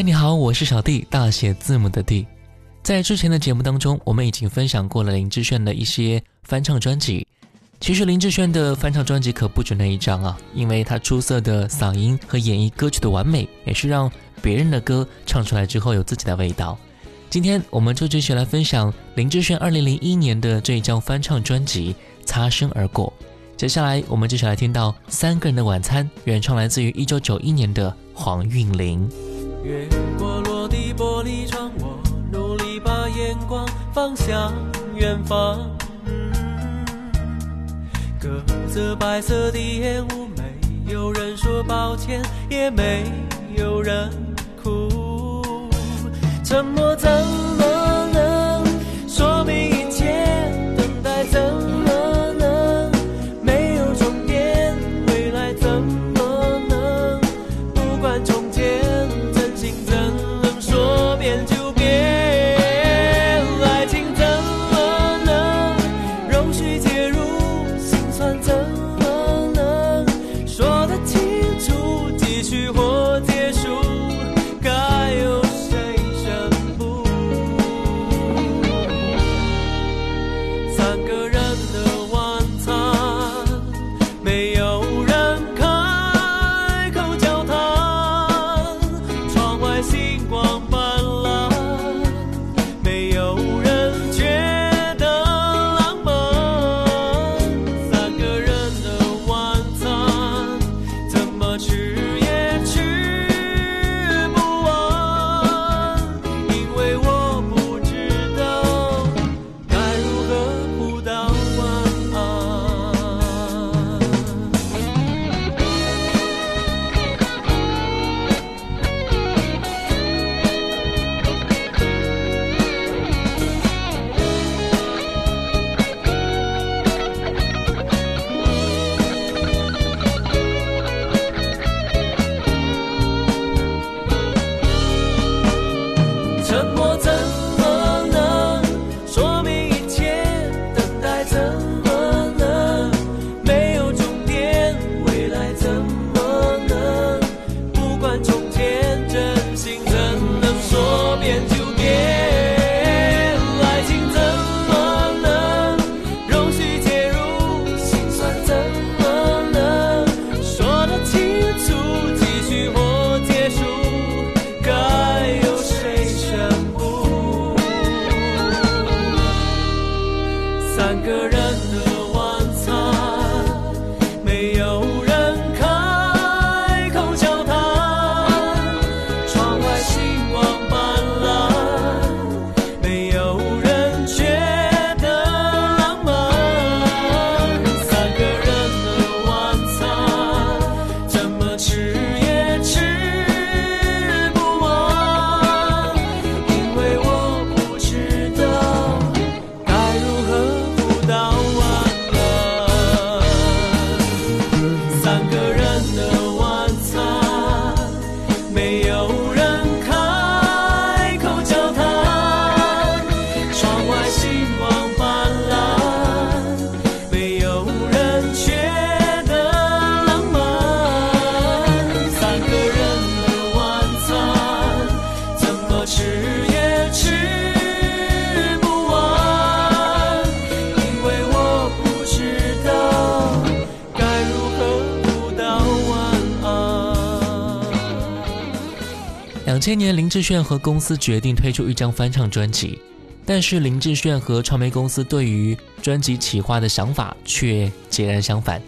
嗨，你好，我是小弟，大写字母的弟。在之前的节目当中，我们已经分享过了林志炫的一些翻唱专辑。其实林志炫的翻唱专辑可不止那一张啊，因为他出色的嗓音和演绎歌曲的完美，也是让别人的歌唱出来之后有自己的味道。今天我们就继续来分享林志炫2001年的这一张翻唱专辑《擦身而过》。接下来我们继续来听到《三个人的晚餐》，原创来自于1991年的黄韵玲。越过落地玻璃窗，我努力把眼光放向远方。隔着白色的烟雾，没有人说抱歉，也没有人哭。沉默怎么能说明两千年，林志炫和公司决定推出一张翻唱专辑，但是林志炫和传媒公司对于专辑企划的想法却截然相反。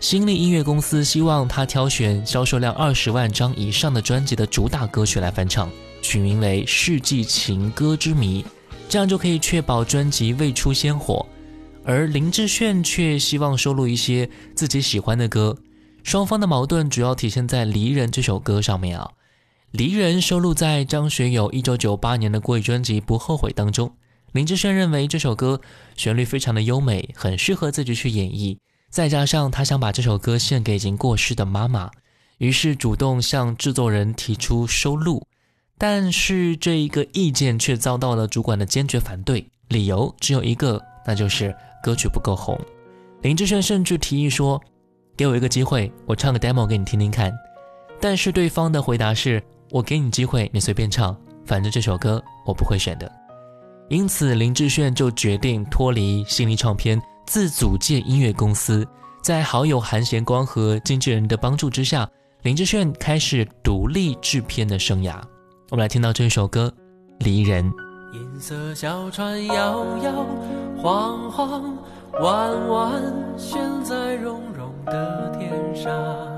新力音乐公司希望他挑选销售量二十万张以上的专辑的主打歌曲来翻唱，取名为《世纪情歌之谜》，这样就可以确保专辑未出先火。而林志炫却希望收录一些自己喜欢的歌，双方的矛盾主要体现在《离人》这首歌上面啊。《离人》收录在张学友1998年的国语专辑《不后悔》当中。林志炫认为这首歌旋律非常的优美，很适合自己去演绎。再加上他想把这首歌献给已经过世的妈妈，于是主动向制作人提出收录。但是这一个意见却遭到了主管的坚决反对，理由只有一个，那就是歌曲不够红。林志炫甚至提议说：“给我一个机会，我唱个 demo 给你听听看。”但是对方的回答是：“我给你机会，你随便唱，反正这首歌我不会选的。因此，林志炫就决定脱离新力唱片，自组建音乐公司。在好友韩贤光和经纪人的帮助之下，林志炫开始独立制片的生涯。我们来听到这首歌《离人》。银色小船摇摇晃晃，弯弯悬在绒绒的天上。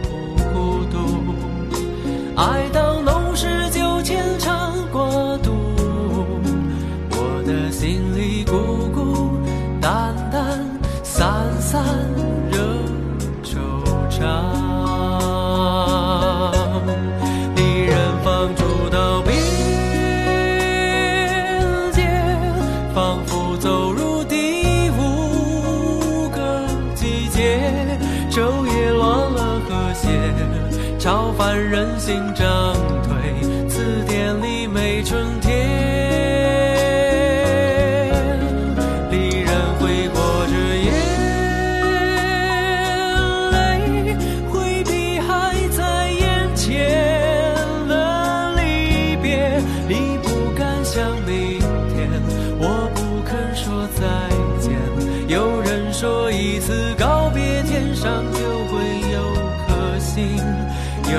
又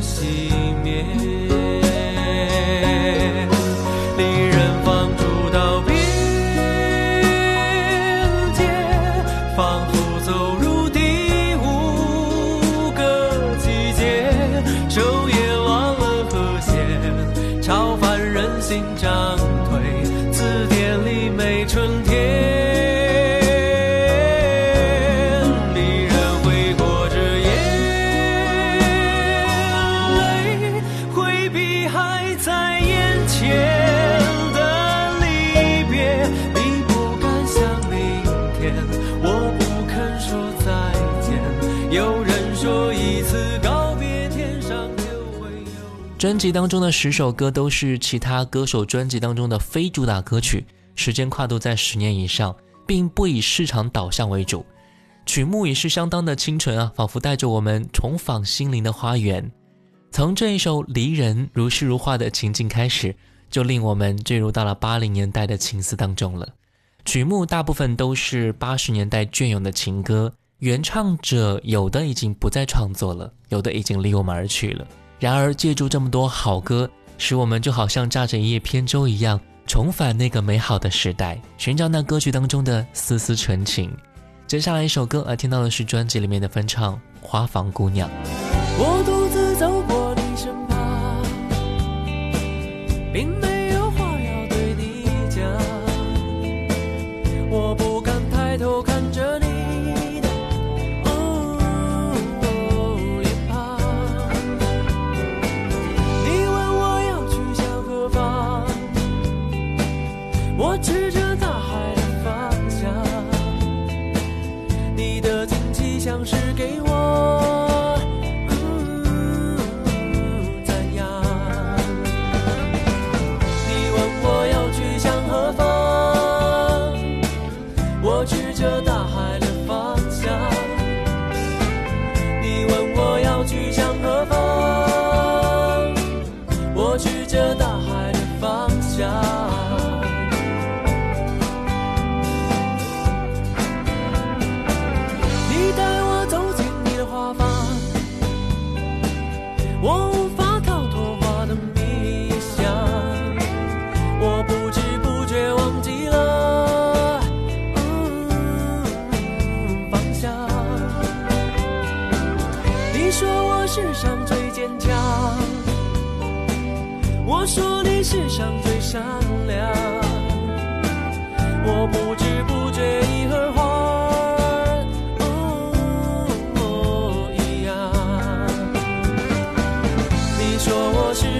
熄灭，专辑当中的十首歌都是其他歌手专辑当中的非主打歌曲，时间跨度在十年以上，并不以市场导向为主。曲目也是相当的清纯啊，仿佛带着我们重访心灵的花园。从这一首离人如诗如画的情境开始，就令我们坠入到了八零年代的情思当中了。曲目大部分都是八十年代隽永的情歌，原唱者有的已经不再创作了，有的已经离我们而去了。然而，借助这么多好歌，使我们就好像驾着一叶扁舟一样，重返那个美好的时代，寻找那歌曲当中的丝丝纯情。接下来一首歌，而听到的是专辑里面的翻唱《花房姑娘》。我独自走过。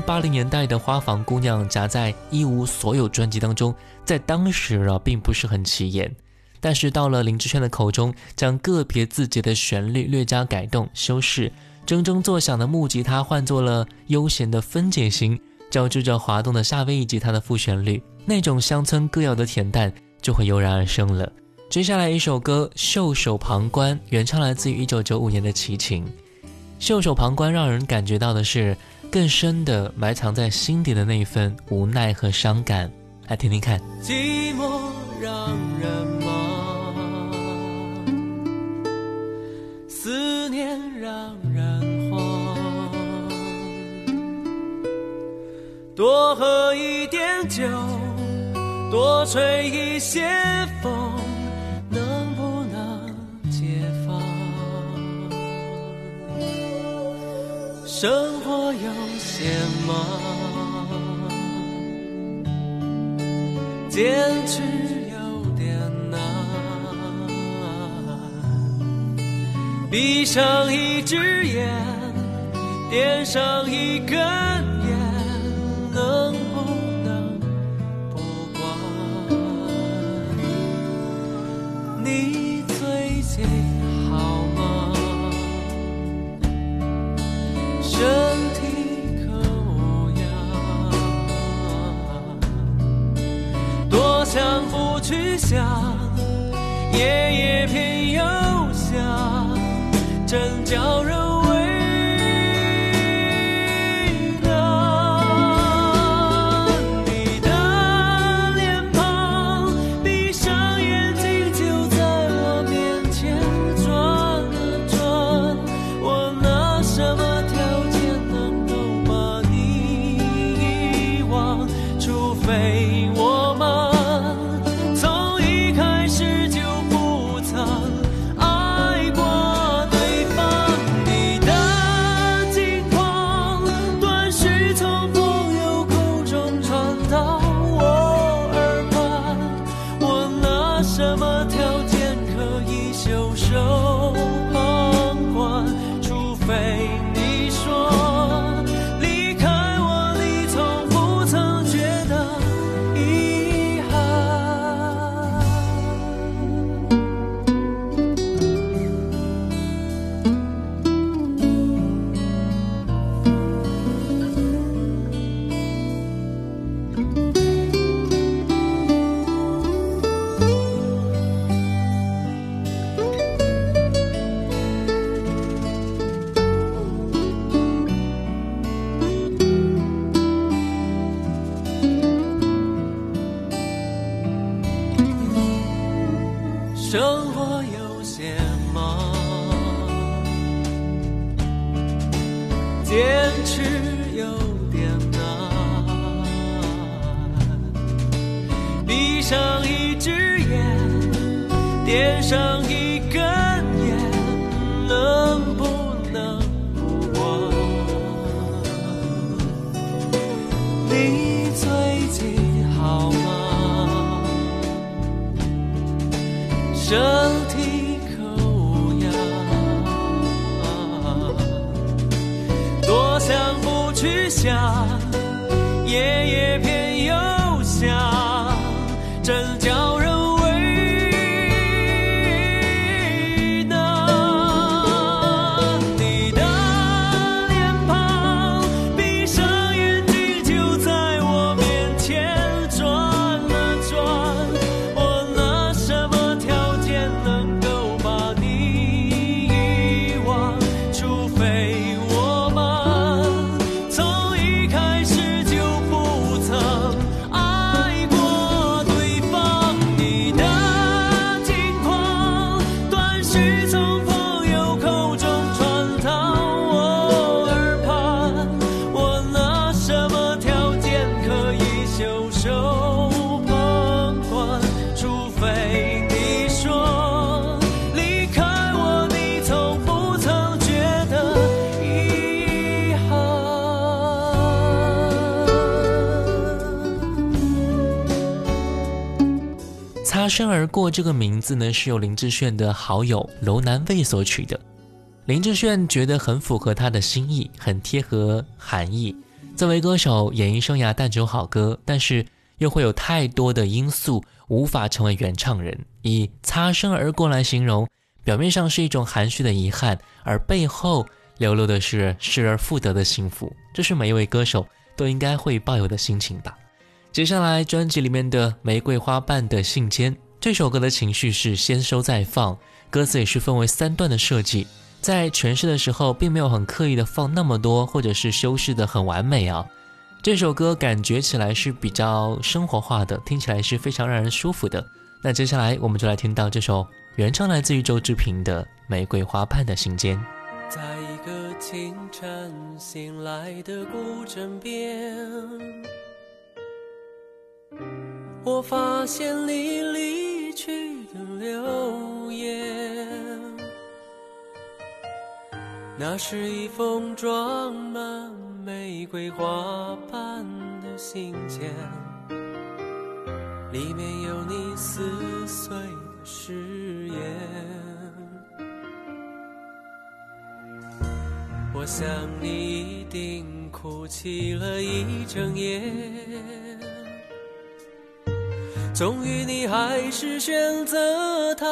八零年代的花房姑娘夹在一无所有专辑当中，在当时啊，并不是很起眼。但是到了林志炫的口中，将个别字节的旋律略加改动修饰，铮铮作响的木吉他换作了悠闲的分解型，交织着滑动的夏威夷吉他的副旋律，那种乡村歌谣的恬淡就会油然而生了。接下来一首歌《袖手旁观》，原唱来自于一九九五年的齐秦，《袖手旁观》让人感觉到的是。更深的埋藏在心底的那一份无奈和伤感。来听听看。寂寞让人忙，思念让人慌，多喝一点酒，多吹一些风。生活有些忙，坚持有点难。闭上一只眼，点上一根烟，能去想，夜夜偏又想，真叫人上一只眼，点上一根烟，能不能不忘？你最近好吗？身体可无恙？多想不去想，夜夜擦身而过这个名字呢，是由林志炫的好友楼南卫所取的。林志炫觉得很符合他的心意，很贴合含义。作为歌手，演艺生涯但求好歌，但是又会有太多的因素无法成为原唱人。以擦身而过来形容，表面上是一种含蓄的遗憾，而背后流露的是失而复得的幸福。这是每一位歌手都应该会抱有的心情吧。接下来专辑里面的《玫瑰花瓣的信笺》这首歌的情绪是先收再放，歌词也是分为三段的设计，在诠释的时候并没有很刻意的放那么多，或者是修饰的很完美啊。这首歌感觉起来是比较生活化的，听起来是非常让人舒服的。那接下来我们就来听到这首原唱来自于周志平的《玫瑰花瓣的信笺》。在一个清晨醒来的古镇边，我发现你离去的留言，那是一封装满玫瑰花瓣的信笺，里面有你撕碎的誓言。我想你一定哭泣了一整夜，终于你还是选择他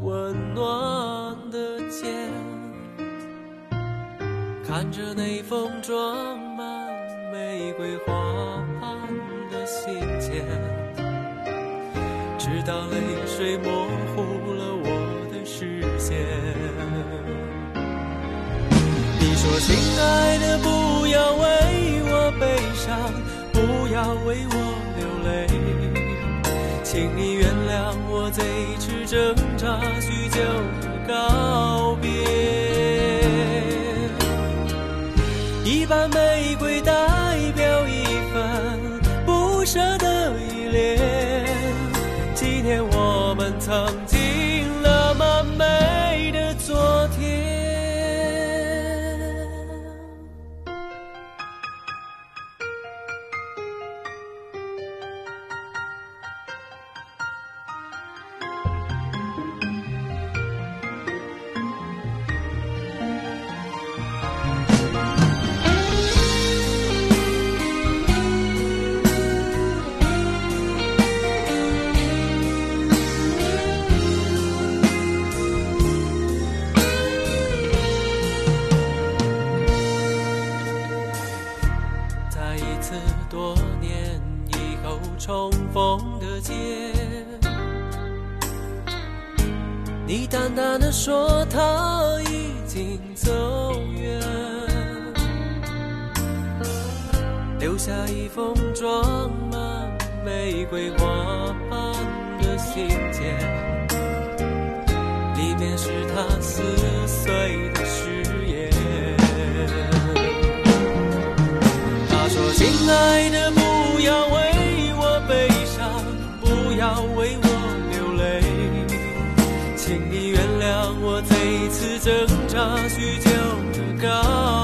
温暖的肩，看着那封装满玫瑰花瓣的信件，直到泪水模糊了我的视线。你说，亲爱的，不挣扎许久的告别。一瓣玫瑰代表一份不舍的依恋，纪念我们曾红的街，你淡淡的说他已经走远，留下一封装满玫瑰花瓣的信笺，里面是他撕碎的誓言。他说：“亲爱的，挣扎许久的高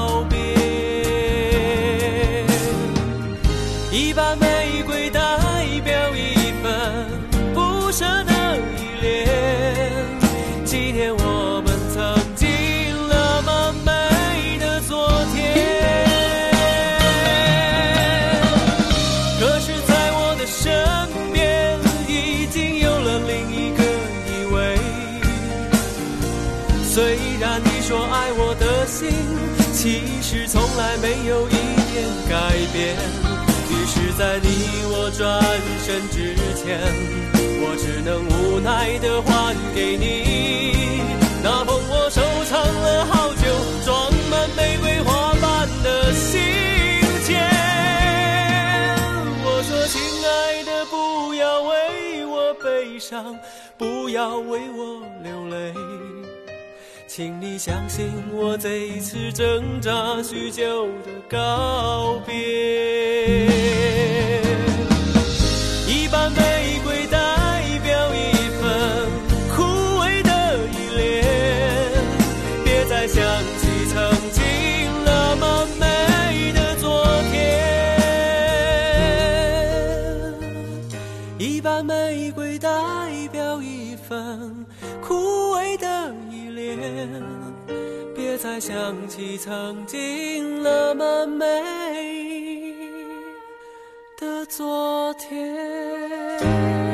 其实从来没有一点改变。于是，在你我转身之前，我只能无奈的还给你那封我收藏了好久、装满玫瑰花瓣的信笺。我说，亲爱的，不要为我悲伤，不要为我流泪。请你相信我这一次挣扎许久的告别，一瓣玫别再想起曾经那么美的昨天。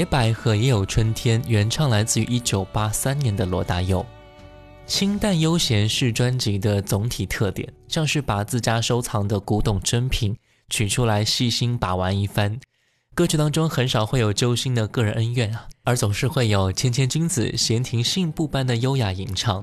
野百合也有春天，原唱来自于一九八三年的罗大佑。清淡悠闲是专辑的总体特点，像是把自家收藏的古董珍品取出来细心把玩一番。歌曲当中很少会有揪心的个人恩怨啊，而总是会有谦谦君子、闲庭信步般的优雅吟唱。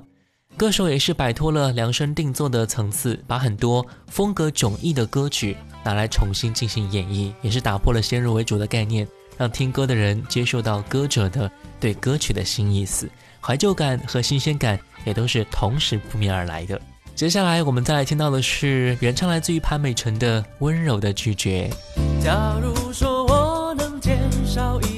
歌手也是摆脱了量身定做的层次，把很多风格迥异的歌曲拿来重新进行演绎，也是打破了先入为主的概念，让听歌的人接受到歌者的对歌曲的新意思。怀旧感和新鲜感也都是同时扑面而来的。接下来我们再来听到的是原唱来自于潘美辰的《温柔的拒绝》。假如说我能减少一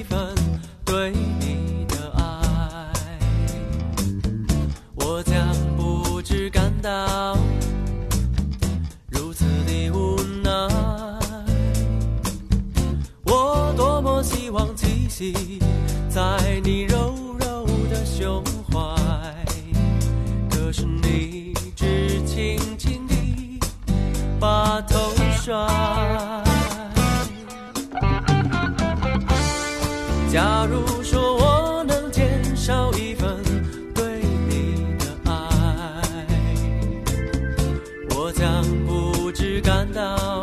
在你柔柔的胸怀，可是你只轻轻地把头甩。假如说我能减少一份对你的爱，我将不知感到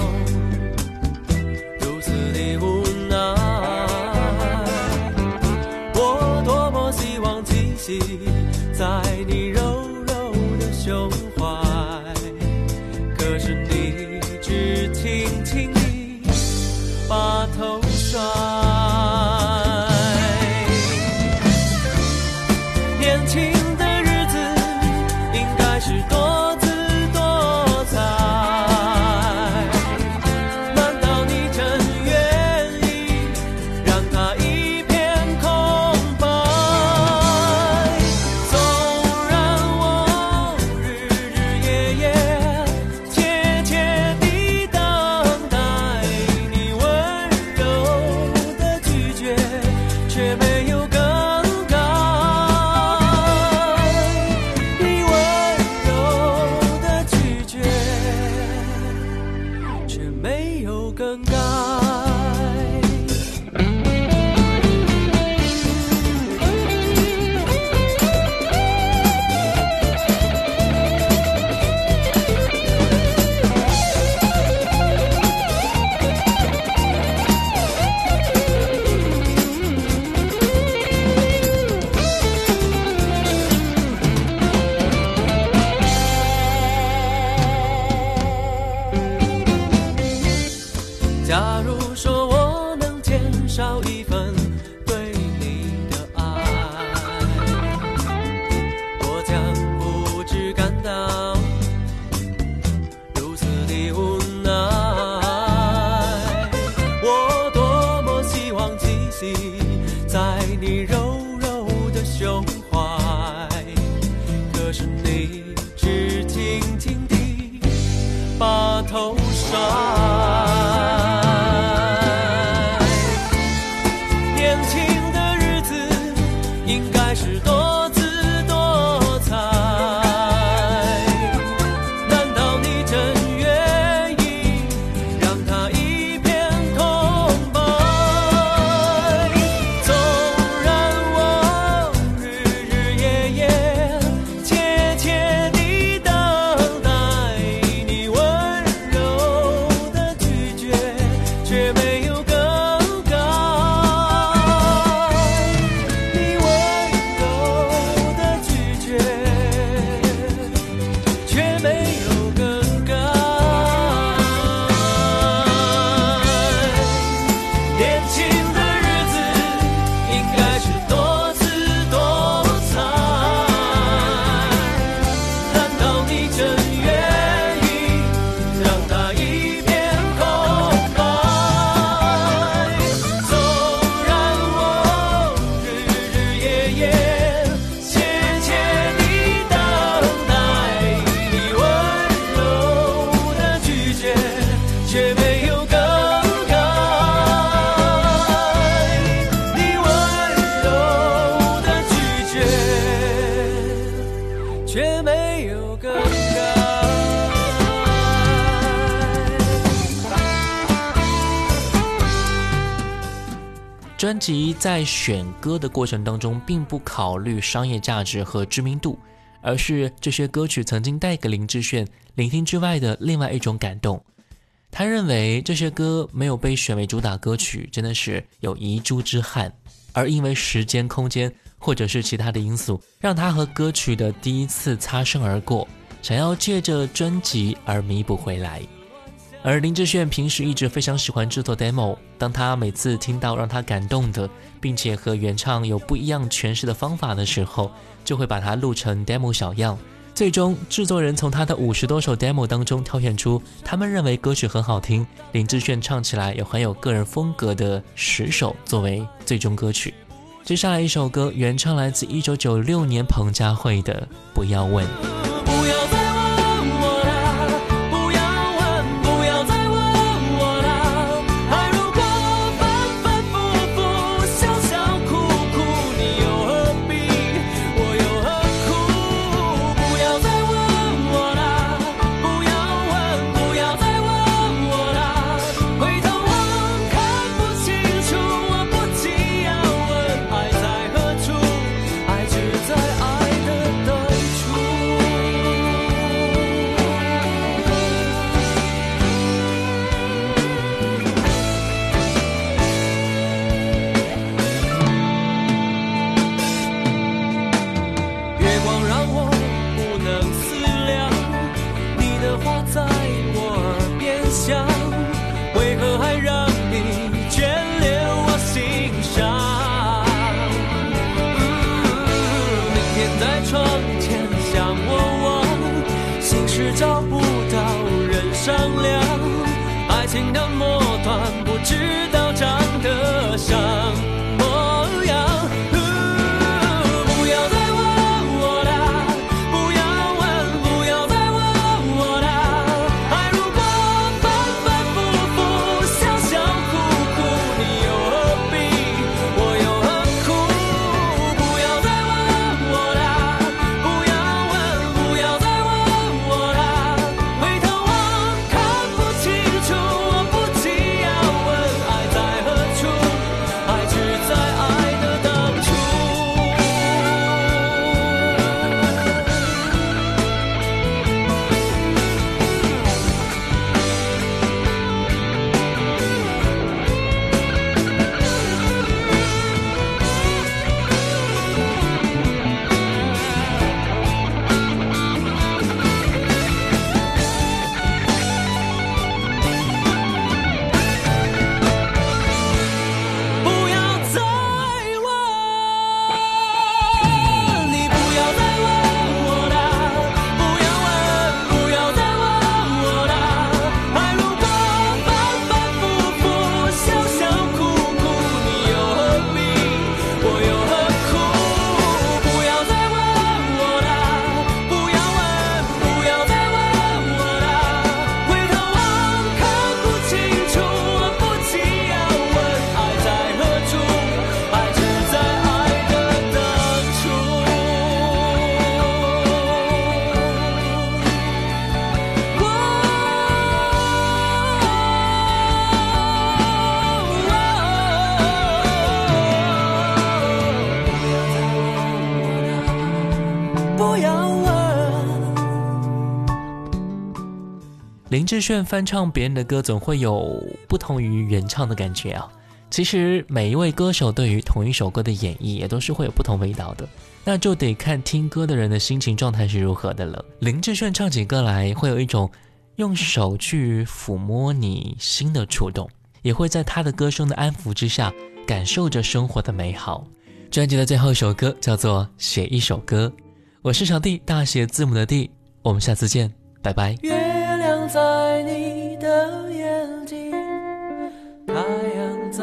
专辑在选歌的过程当中，并不考虑商业价值和知名度，而是这些歌曲曾经带给林志炫聆听之外的另外一种感动。他认为这些歌没有被选为主打歌曲，真的是有遗珠之憾。而因为时间、空间或者是其他的因素，让他和歌曲的第一次擦身而过，想要借着专辑而弥补回来。而林志炫平时一直非常喜欢制作 demo，当他每次听到让他感动的，并且和原唱有不一样诠释的方法的时候，就会把它录成 demo 小样。最终，制作人从他的五十多首 demo 当中挑选出他们认为歌曲很好听，林志炫唱起来也很有个人风格的十首作为最终歌曲。接下来一首歌，原唱来自一九九六年彭佳慧的《不要问》。志炫翻唱别人的歌，总会有不同于原唱的感觉啊。其实每一位歌手对于同一首歌的演绎，也都是会有不同味道的。那就得看听歌的人的心情状态是如何的了。林志炫唱起歌来，会有一种用手去抚摸你心的触动，也会在他的歌声的安抚之下，感受着生活的美好。专辑的最后一首歌叫做《写一首歌》，我是小弟，大写字母的弟。我们下次见，拜拜。在你的眼睛，太阳在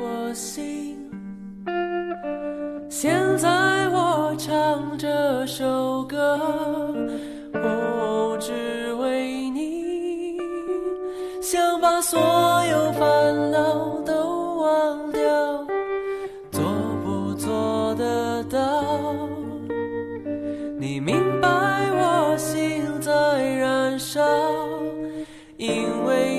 我心。现在我唱这首歌，哦，只为你，想把所有烦恼都忘掉，做不做得到？你明白我心在燃烧，因为